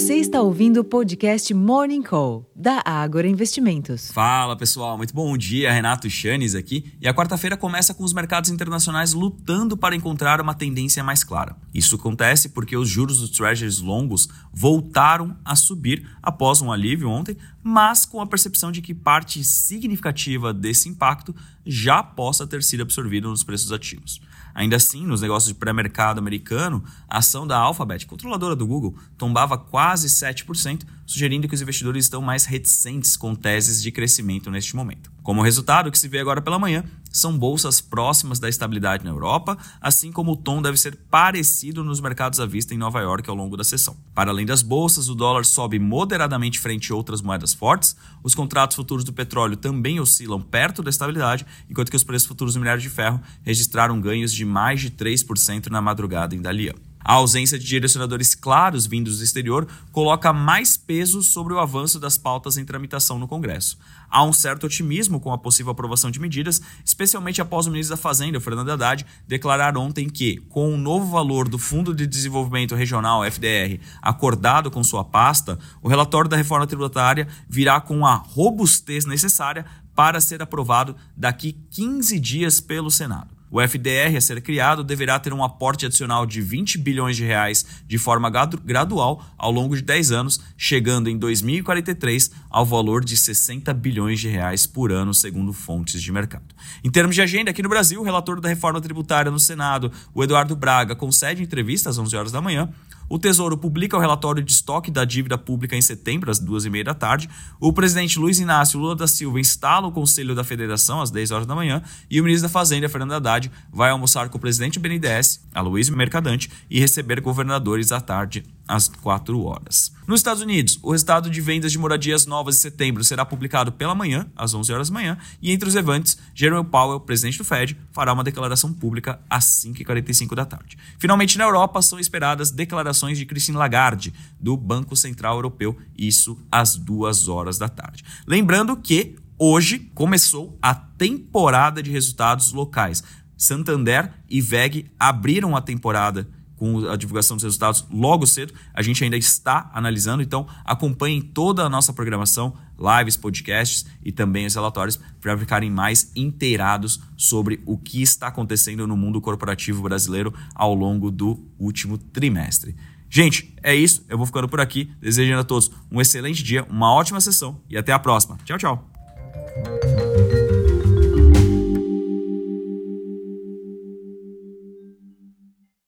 Você está ouvindo o podcast Morning Call, da Ágora Investimentos. Fala pessoal, muito bom dia. Renato Chanes aqui. E a quarta-feira começa com os mercados internacionais lutando para encontrar uma tendência mais clara. Isso acontece porque os juros dos treasuries longos voltaram a subir após um alívio ontem, mas com a percepção de que parte significativa desse impacto já possa ter sido absorvida nos preços ativos. Ainda assim, nos negócios de pré-mercado americano, a ação da Alphabet, controladora do Google, tombava quase 7%, sugerindo que os investidores estão mais reticentes com teses de crescimento neste momento. Como resultado, o que se vê agora pela manhã são bolsas próximas da estabilidade na Europa, assim como o tom deve ser parecido nos mercados à vista em Nova York ao longo da sessão. Para além das bolsas, o dólar sobe moderadamente frente a outras moedas fortes, os contratos futuros do petróleo também oscilam perto da estabilidade, enquanto que os preços futuros do minério de ferro registraram ganhos de mais de 3% na madrugada em Dalian. A ausência de direcionadores claros vindos do exterior coloca mais peso sobre o avanço das pautas em tramitação no Congresso. Há um certo otimismo com a possível aprovação de medidas, especialmente após o ministro da Fazenda, Fernando Haddad, declarar ontem que, com o novo valor do Fundo de Desenvolvimento Regional, FDR, acordado com sua pasta, o relatório da reforma tributária virá com a robustez necessária para ser aprovado daqui 15 dias pelo Senado. O FDR a ser criado deverá ter um aporte adicional de 20 bilhões de reais de forma gradual ao longo de 10 anos, chegando em 2043 ao valor de 60 bilhões de reais por ano, segundo fontes de mercado. Em termos de agenda, aqui no Brasil, o relator da reforma tributária no Senado, o Eduardo Braga, concede entrevista às 11 horas da manhã o Tesouro publica o relatório de estoque da dívida pública em setembro, às duas e meia da tarde. O presidente Luiz Inácio Lula da Silva instala o Conselho da Federação às 10 horas da manhã. E o ministro da Fazenda, Fernando Haddad, vai almoçar com o presidente do BNDES, Aloysio Mercadante, e receber governadores à tarde às 4 horas. Nos Estados Unidos, o resultado de vendas de moradias novas de setembro será publicado pela manhã, às 11 horas da manhã, e entre os eventos, Jerome Powell, presidente do Fed, fará uma declaração pública às 5h45 da tarde. Finalmente, na Europa, são esperadas declarações de Christine Lagarde, do Banco Central Europeu, isso às 2 horas da tarde. Lembrando que hoje começou a temporada de resultados locais. Santander e VEG abriram a temporada com a divulgação dos resultados logo cedo. A gente ainda está analisando, então acompanhem toda a nossa programação, lives, podcasts e também os relatórios para ficarem mais inteirados sobre o que está acontecendo no mundo corporativo brasileiro ao longo do último trimestre. Gente, é isso. Eu vou ficando por aqui. Desejando a todos um excelente dia, uma ótima sessão e até a próxima. Tchau, tchau.